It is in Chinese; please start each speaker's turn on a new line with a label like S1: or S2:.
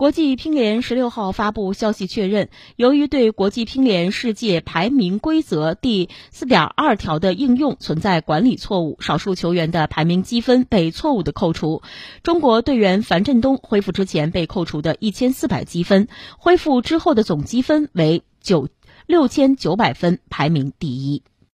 S1: 国际乒联十六号发布消息确认，由于对国际乒联世界排名规则第四点二条的应用存在管理错误，少数球员的排名积分被错误的扣除。中国队员樊振东恢复之前被扣除的一千四百积分，恢复之后的总积分为九六千九百分，排名第一。